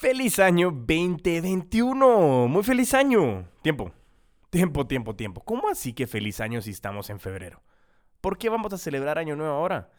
Feliz año 2021. Muy feliz año. Tiempo. Tiempo, tiempo, tiempo. ¿Cómo así que feliz año si estamos en febrero? ¿Por qué vamos a celebrar año nuevo ahora?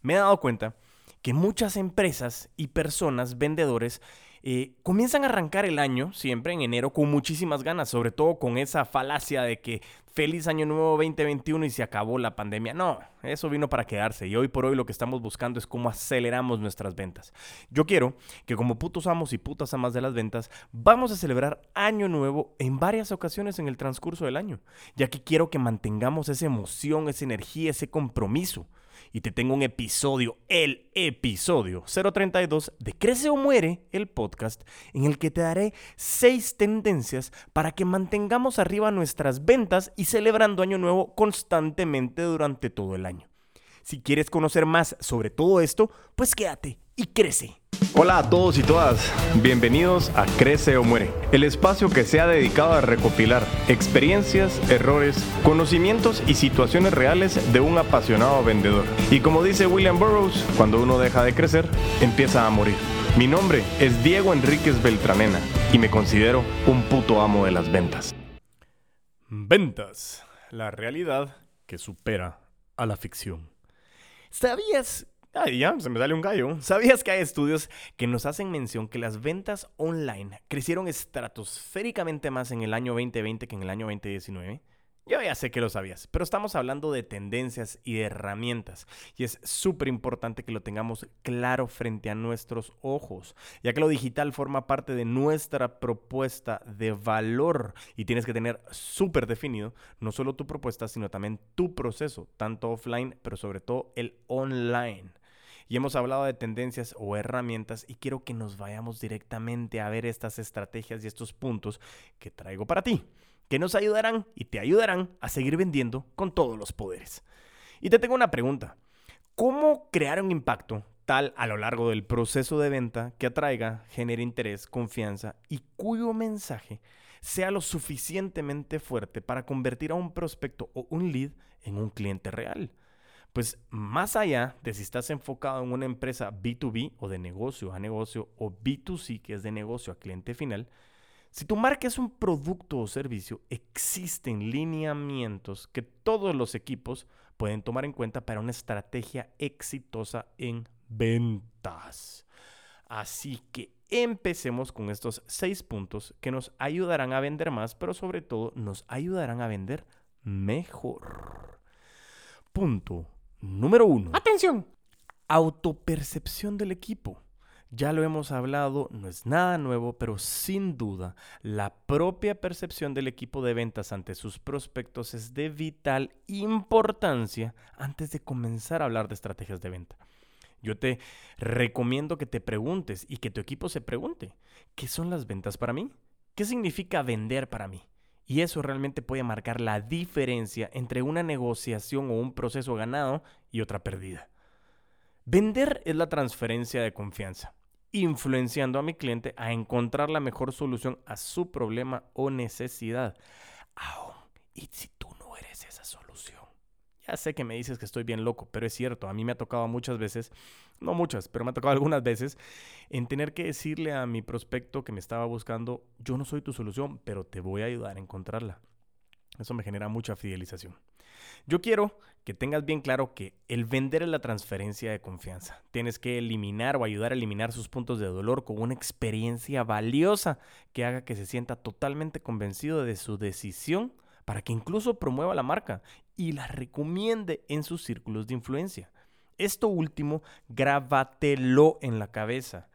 Me he dado cuenta que muchas empresas y personas, vendedores, eh, comienzan a arrancar el año siempre en enero con muchísimas ganas, sobre todo con esa falacia de que feliz año nuevo 2021 y se acabó la pandemia. No, eso vino para quedarse y hoy por hoy lo que estamos buscando es cómo aceleramos nuestras ventas. Yo quiero que como putos amos y putas amas de las ventas, vamos a celebrar año nuevo en varias ocasiones en el transcurso del año, ya que quiero que mantengamos esa emoción, esa energía, ese compromiso y te tengo un episodio, el episodio 032 de Crece o Muere, el podcast, en el que te daré seis tendencias para que mantengamos arriba nuestras ventas y celebrando Año Nuevo constantemente durante todo el año. Si quieres conocer más sobre todo esto, pues quédate y crece. Hola a todos y todas, bienvenidos a Crece o Muere, el espacio que se ha dedicado a recopilar experiencias, errores, conocimientos y situaciones reales de un apasionado vendedor. Y como dice William Burroughs, cuando uno deja de crecer, empieza a morir. Mi nombre es Diego Enríquez Beltranena y me considero un puto amo de las ventas. Ventas, la realidad que supera a la ficción. ¿Sabías Ay, ya, se me sale un gallo. ¿Sabías que hay estudios que nos hacen mención que las ventas online crecieron estratosféricamente más en el año 2020 que en el año 2019? Yo ya sé que lo sabías, pero estamos hablando de tendencias y de herramientas y es súper importante que lo tengamos claro frente a nuestros ojos, ya que lo digital forma parte de nuestra propuesta de valor y tienes que tener súper definido no solo tu propuesta, sino también tu proceso, tanto offline, pero sobre todo el online y hemos hablado de tendencias o herramientas y quiero que nos vayamos directamente a ver estas estrategias y estos puntos que traigo para ti, que nos ayudarán y te ayudarán a seguir vendiendo con todos los poderes. Y te tengo una pregunta. ¿Cómo crear un impacto tal a lo largo del proceso de venta que atraiga, genere interés, confianza y cuyo mensaje sea lo suficientemente fuerte para convertir a un prospecto o un lead en un cliente real? Pues más allá de si estás enfocado en una empresa B2B o de negocio a negocio o B2C, que es de negocio a cliente final, si tu marca es un producto o servicio, existen lineamientos que todos los equipos pueden tomar en cuenta para una estrategia exitosa en ventas. Así que empecemos con estos seis puntos que nos ayudarán a vender más, pero sobre todo nos ayudarán a vender mejor. Punto Número uno. Atención. Autopercepción del equipo. Ya lo hemos hablado, no es nada nuevo, pero sin duda la propia percepción del equipo de ventas ante sus prospectos es de vital importancia antes de comenzar a hablar de estrategias de venta. Yo te recomiendo que te preguntes y que tu equipo se pregunte, ¿qué son las ventas para mí? ¿Qué significa vender para mí? Y eso realmente puede marcar la diferencia entre una negociación o un proceso ganado y otra perdida. Vender es la transferencia de confianza, influenciando a mi cliente a encontrar la mejor solución a su problema o necesidad. Aún, tú no eres esa solución. Ya sé que me dices que estoy bien loco, pero es cierto, a mí me ha tocado muchas veces no muchas, pero me ha tocado algunas veces, en tener que decirle a mi prospecto que me estaba buscando, yo no soy tu solución, pero te voy a ayudar a encontrarla. Eso me genera mucha fidelización. Yo quiero que tengas bien claro que el vender es la transferencia de confianza. Tienes que eliminar o ayudar a eliminar sus puntos de dolor con una experiencia valiosa que haga que se sienta totalmente convencido de su decisión para que incluso promueva la marca y la recomiende en sus círculos de influencia. Esto último, grábatelo en la cabeza.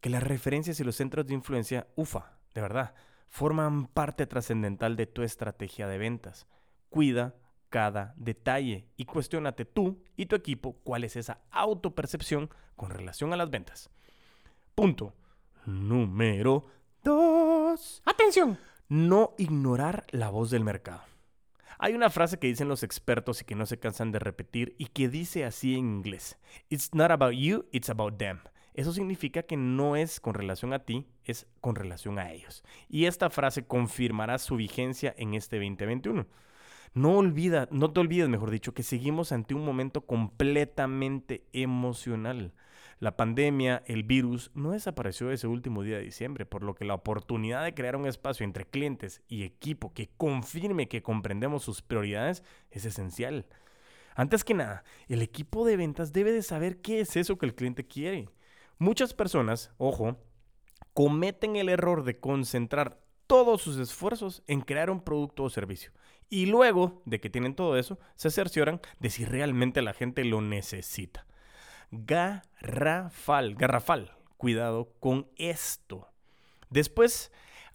Que las referencias y los centros de influencia, ufa, de verdad, forman parte trascendental de tu estrategia de ventas. Cuida cada detalle y cuestionate tú y tu equipo cuál es esa autopercepción con relación a las ventas. Punto número 2. Atención. No ignorar la voz del mercado. Hay una frase que dicen los expertos y que no se cansan de repetir y que dice así en inglés. It's not about you, it's about them. Eso significa que no es con relación a ti, es con relación a ellos. Y esta frase confirmará su vigencia en este 2021. No olvida, no te olvides, mejor dicho, que seguimos ante un momento completamente emocional. La pandemia, el virus, no desapareció ese último día de diciembre, por lo que la oportunidad de crear un espacio entre clientes y equipo que confirme que comprendemos sus prioridades es esencial. Antes que nada, el equipo de ventas debe de saber qué es eso que el cliente quiere. Muchas personas, ojo, cometen el error de concentrar todos sus esfuerzos en crear un producto o servicio. Y luego de que tienen todo eso, se cercioran de si realmente la gente lo necesita. Garrafal, garrafal, cuidado con esto. Después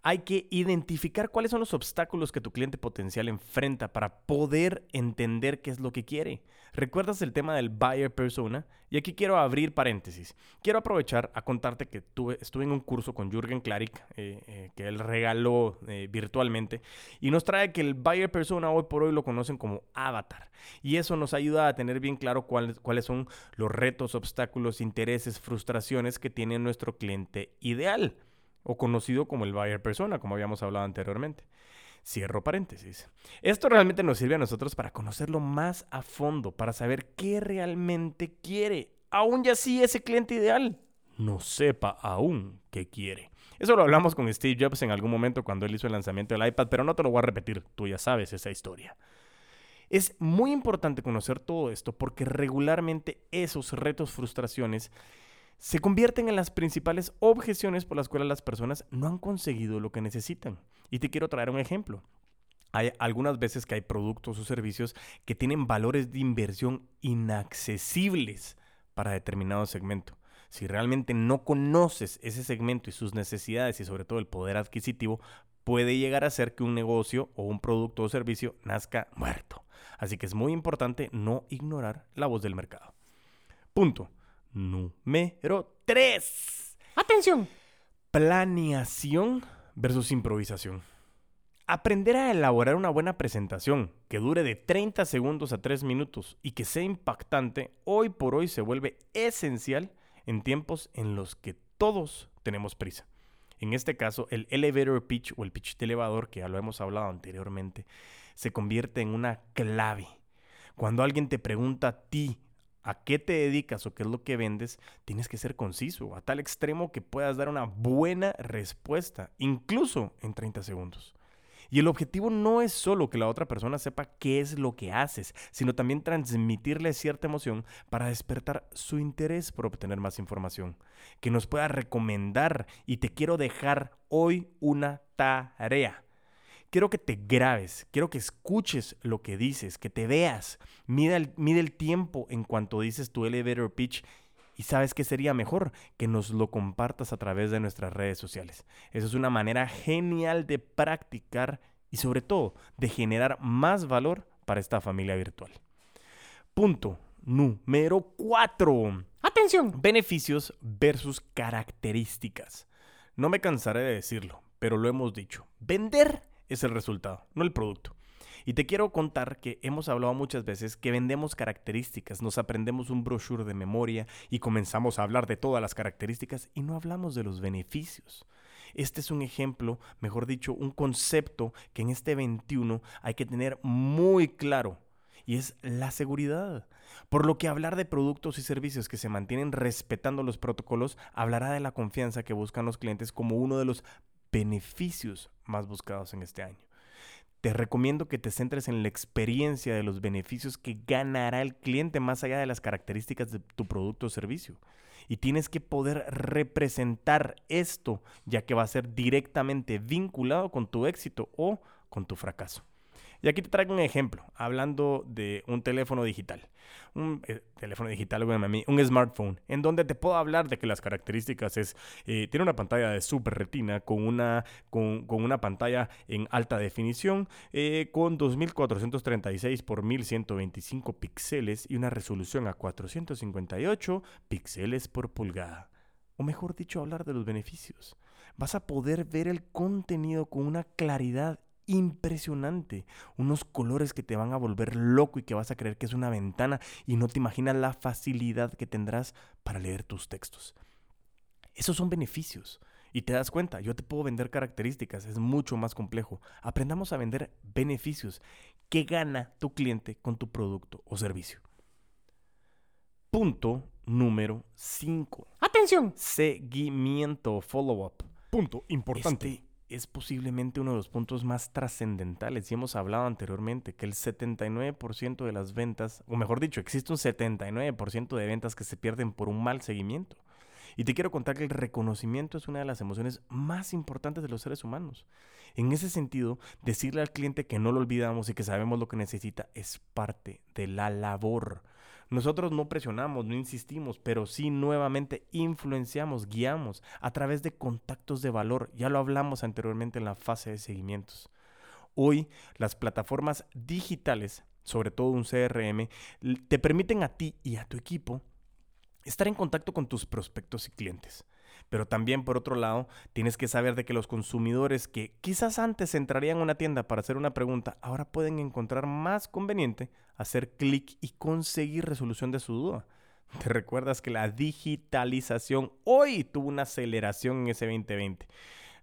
hay que identificar cuáles son los obstáculos que tu cliente potencial enfrenta para poder entender qué es lo que quiere. ¿Recuerdas el tema del buyer persona? Y aquí quiero abrir paréntesis. Quiero aprovechar a contarte que tuve, estuve en un curso con Jürgen Klarik, eh, eh, que él regaló eh, virtualmente, y nos trae que el buyer persona hoy por hoy lo conocen como avatar. Y eso nos ayuda a tener bien claro cuáles, cuáles son los retos, obstáculos, intereses, frustraciones que tiene nuestro cliente ideal o conocido como el buyer persona, como habíamos hablado anteriormente. Cierro paréntesis. Esto realmente nos sirve a nosotros para conocerlo más a fondo, para saber qué realmente quiere, aún ya sí ese cliente ideal no sepa aún qué quiere. Eso lo hablamos con Steve Jobs en algún momento cuando él hizo el lanzamiento del iPad, pero no te lo voy a repetir, tú ya sabes esa historia. Es muy importante conocer todo esto porque regularmente esos retos, frustraciones, se convierten en las principales objeciones por las cuales las personas no han conseguido lo que necesitan. Y te quiero traer un ejemplo. Hay algunas veces que hay productos o servicios que tienen valores de inversión inaccesibles para determinado segmento. Si realmente no conoces ese segmento y sus necesidades y sobre todo el poder adquisitivo, puede llegar a ser que un negocio o un producto o servicio nazca muerto. Así que es muy importante no ignorar la voz del mercado. Punto. Número 3. Atención. Planeación versus improvisación. Aprender a elaborar una buena presentación que dure de 30 segundos a 3 minutos y que sea impactante hoy por hoy se vuelve esencial en tiempos en los que todos tenemos prisa. En este caso, el elevator pitch o el pitch de elevador, que ya lo hemos hablado anteriormente, se convierte en una clave. Cuando alguien te pregunta a ti a qué te dedicas o qué es lo que vendes, tienes que ser conciso, a tal extremo que puedas dar una buena respuesta, incluso en 30 segundos. Y el objetivo no es solo que la otra persona sepa qué es lo que haces, sino también transmitirle cierta emoción para despertar su interés por obtener más información, que nos pueda recomendar y te quiero dejar hoy una tarea quiero que te grabes, quiero que escuches lo que dices, que te veas, mide el, mide el tiempo en cuanto dices tu elevator pitch y sabes que sería mejor que nos lo compartas a través de nuestras redes sociales. Eso es una manera genial de practicar y sobre todo de generar más valor para esta familia virtual. Punto número 4. Atención. Beneficios versus características. No me cansaré de decirlo, pero lo hemos dicho. Vender es el resultado, no el producto. Y te quiero contar que hemos hablado muchas veces que vendemos características, nos aprendemos un brochure de memoria y comenzamos a hablar de todas las características y no hablamos de los beneficios. Este es un ejemplo, mejor dicho, un concepto que en este 21 hay que tener muy claro y es la seguridad. Por lo que hablar de productos y servicios que se mantienen respetando los protocolos hablará de la confianza que buscan los clientes como uno de los beneficios más buscados en este año. Te recomiendo que te centres en la experiencia de los beneficios que ganará el cliente más allá de las características de tu producto o servicio. Y tienes que poder representar esto, ya que va a ser directamente vinculado con tu éxito o con tu fracaso. Y aquí te traigo un ejemplo, hablando de un teléfono digital. Un eh, teléfono digital, mí, un smartphone, en donde te puedo hablar de que las características es, eh, tiene una pantalla de super retina con una, con, una pantalla en alta definición, eh, con 2436 por 1125 píxeles y una resolución a 458 píxeles por pulgada. O mejor dicho, hablar de los beneficios. Vas a poder ver el contenido con una claridad impresionante, unos colores que te van a volver loco y que vas a creer que es una ventana y no te imaginas la facilidad que tendrás para leer tus textos. Esos son beneficios. Y te das cuenta, yo te puedo vender características, es mucho más complejo. Aprendamos a vender beneficios. ¿Qué gana tu cliente con tu producto o servicio? Punto número 5. Atención. Seguimiento, follow-up. Punto importante. Este es posiblemente uno de los puntos más trascendentales y hemos hablado anteriormente que el 79% de las ventas, o mejor dicho, existe un 79% de ventas que se pierden por un mal seguimiento. Y te quiero contar que el reconocimiento es una de las emociones más importantes de los seres humanos. En ese sentido, decirle al cliente que no lo olvidamos y que sabemos lo que necesita es parte de la labor. Nosotros no presionamos, no insistimos, pero sí nuevamente influenciamos, guiamos a través de contactos de valor. Ya lo hablamos anteriormente en la fase de seguimientos. Hoy las plataformas digitales, sobre todo un CRM, te permiten a ti y a tu equipo estar en contacto con tus prospectos y clientes. Pero también, por otro lado, tienes que saber de que los consumidores que quizás antes entrarían a una tienda para hacer una pregunta, ahora pueden encontrar más conveniente hacer clic y conseguir resolución de su duda. ¿Te recuerdas que la digitalización hoy tuvo una aceleración en ese 2020?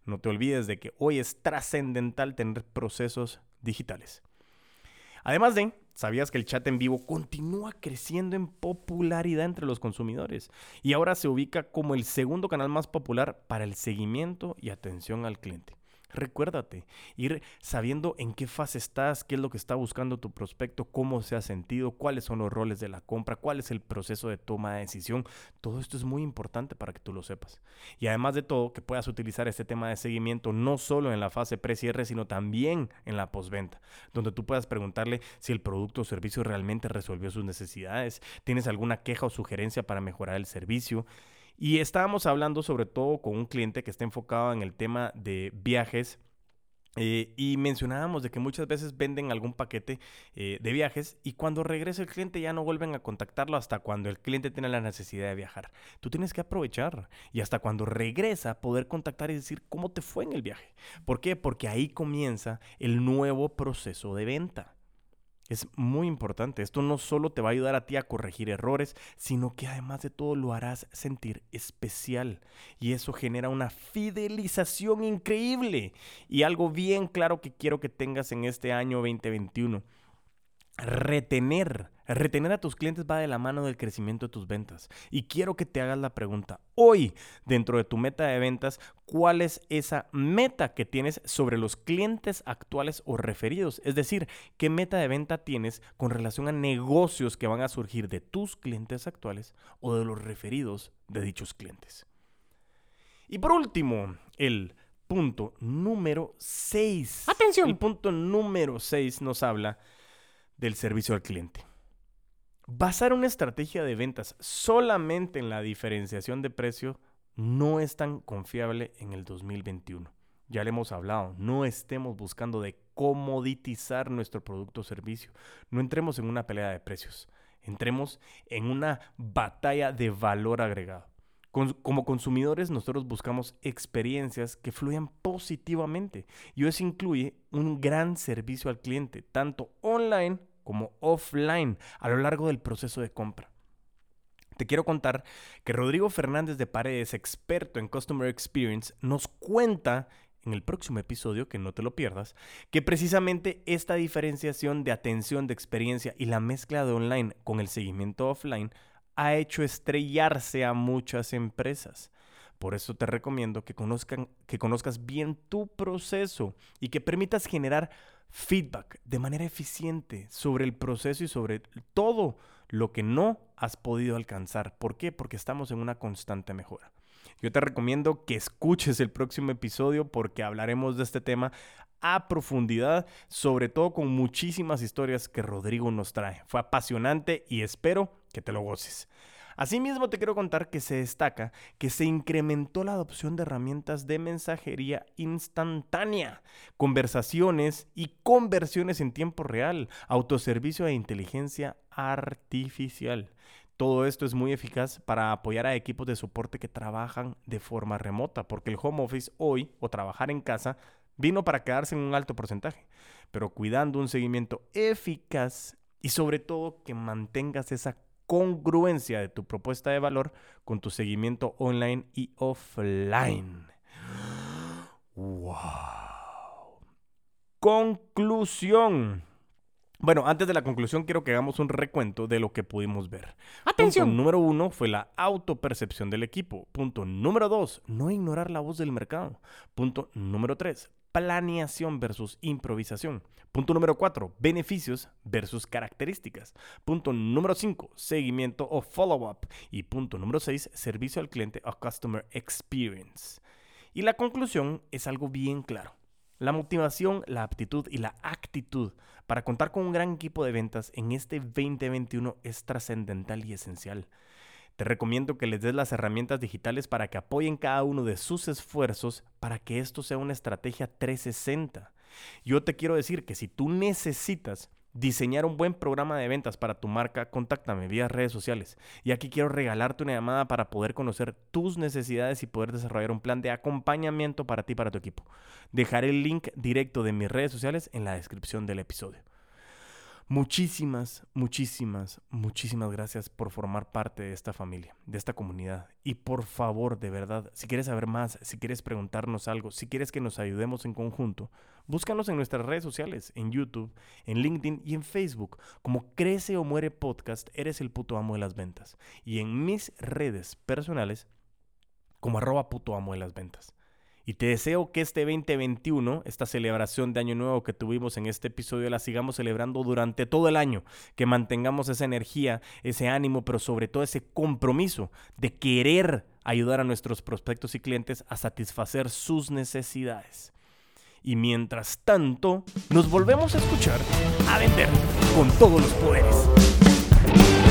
No te olvides de que hoy es trascendental tener procesos digitales. Además de, ¿sabías que el chat en vivo continúa creciendo en popularidad entre los consumidores? Y ahora se ubica como el segundo canal más popular para el seguimiento y atención al cliente. Recuérdate, ir sabiendo en qué fase estás, qué es lo que está buscando tu prospecto, cómo se ha sentido, cuáles son los roles de la compra, cuál es el proceso de toma de decisión. Todo esto es muy importante para que tú lo sepas. Y además de todo, que puedas utilizar este tema de seguimiento no solo en la fase pre-cierre, sino también en la postventa, donde tú puedas preguntarle si el producto o servicio realmente resolvió sus necesidades, tienes alguna queja o sugerencia para mejorar el servicio. Y estábamos hablando sobre todo con un cliente que está enfocado en el tema de viajes. Eh, y mencionábamos de que muchas veces venden algún paquete eh, de viajes y cuando regresa el cliente ya no vuelven a contactarlo hasta cuando el cliente tiene la necesidad de viajar. Tú tienes que aprovechar y hasta cuando regresa poder contactar y decir cómo te fue en el viaje. ¿Por qué? Porque ahí comienza el nuevo proceso de venta. Es muy importante. Esto no solo te va a ayudar a ti a corregir errores, sino que además de todo lo harás sentir especial. Y eso genera una fidelización increíble. Y algo bien claro que quiero que tengas en este año 2021 retener, retener a tus clientes va de la mano del crecimiento de tus ventas. Y quiero que te hagas la pregunta, hoy, dentro de tu meta de ventas, ¿cuál es esa meta que tienes sobre los clientes actuales o referidos? Es decir, ¿qué meta de venta tienes con relación a negocios que van a surgir de tus clientes actuales o de los referidos de dichos clientes? Y por último, el punto número 6. Atención. El punto número 6 nos habla del servicio al cliente. Basar una estrategia de ventas solamente en la diferenciación de precio no es tan confiable en el 2021. Ya le hemos hablado, no estemos buscando de comoditizar nuestro producto o servicio. No entremos en una pelea de precios. Entremos en una batalla de valor agregado. como consumidores nosotros buscamos experiencias que fluyan positivamente y eso incluye un gran servicio al cliente, tanto online como offline a lo largo del proceso de compra. Te quiero contar que Rodrigo Fernández de Paredes, experto en Customer Experience, nos cuenta en el próximo episodio, que no te lo pierdas, que precisamente esta diferenciación de atención, de experiencia y la mezcla de online con el seguimiento offline ha hecho estrellarse a muchas empresas. Por eso te recomiendo que, conozcan, que conozcas bien tu proceso y que permitas generar feedback de manera eficiente sobre el proceso y sobre todo lo que no has podido alcanzar. ¿Por qué? Porque estamos en una constante mejora. Yo te recomiendo que escuches el próximo episodio porque hablaremos de este tema a profundidad, sobre todo con muchísimas historias que Rodrigo nos trae. Fue apasionante y espero que te lo goces. Asimismo, te quiero contar que se destaca que se incrementó la adopción de herramientas de mensajería instantánea, conversaciones y conversiones en tiempo real, autoservicio e inteligencia artificial. Todo esto es muy eficaz para apoyar a equipos de soporte que trabajan de forma remota, porque el home office hoy o trabajar en casa vino para quedarse en un alto porcentaje, pero cuidando un seguimiento eficaz y sobre todo que mantengas esa congruencia de tu propuesta de valor con tu seguimiento online y offline. ¡Wow! Conclusión. Bueno, antes de la conclusión quiero que hagamos un recuento de lo que pudimos ver. Atención. Punto número uno fue la autopercepción del equipo. Punto número dos, no ignorar la voz del mercado. Punto número tres, planeación versus improvisación. Punto número cuatro, beneficios versus características. Punto número cinco, seguimiento o follow-up. Y punto número seis, servicio al cliente o customer experience. Y la conclusión es algo bien claro. La motivación, la aptitud y la actitud para contar con un gran equipo de ventas en este 2021 es trascendental y esencial. Te recomiendo que les des las herramientas digitales para que apoyen cada uno de sus esfuerzos para que esto sea una estrategia 360. Yo te quiero decir que si tú necesitas diseñar un buen programa de ventas para tu marca, contáctame vía redes sociales. Y aquí quiero regalarte una llamada para poder conocer tus necesidades y poder desarrollar un plan de acompañamiento para ti y para tu equipo. Dejaré el link directo de mis redes sociales en la descripción del episodio. Muchísimas, muchísimas, muchísimas gracias por formar parte de esta familia, de esta comunidad. Y por favor, de verdad, si quieres saber más, si quieres preguntarnos algo, si quieres que nos ayudemos en conjunto, búscanos en nuestras redes sociales, en YouTube, en LinkedIn y en Facebook. Como Crece o Muere Podcast, eres el puto amo de las ventas. Y en mis redes personales, como arroba puto amo de las ventas. Y te deseo que este 2021, esta celebración de Año Nuevo que tuvimos en este episodio, la sigamos celebrando durante todo el año. Que mantengamos esa energía, ese ánimo, pero sobre todo ese compromiso de querer ayudar a nuestros prospectos y clientes a satisfacer sus necesidades. Y mientras tanto, nos volvemos a escuchar a vender con todos los poderes.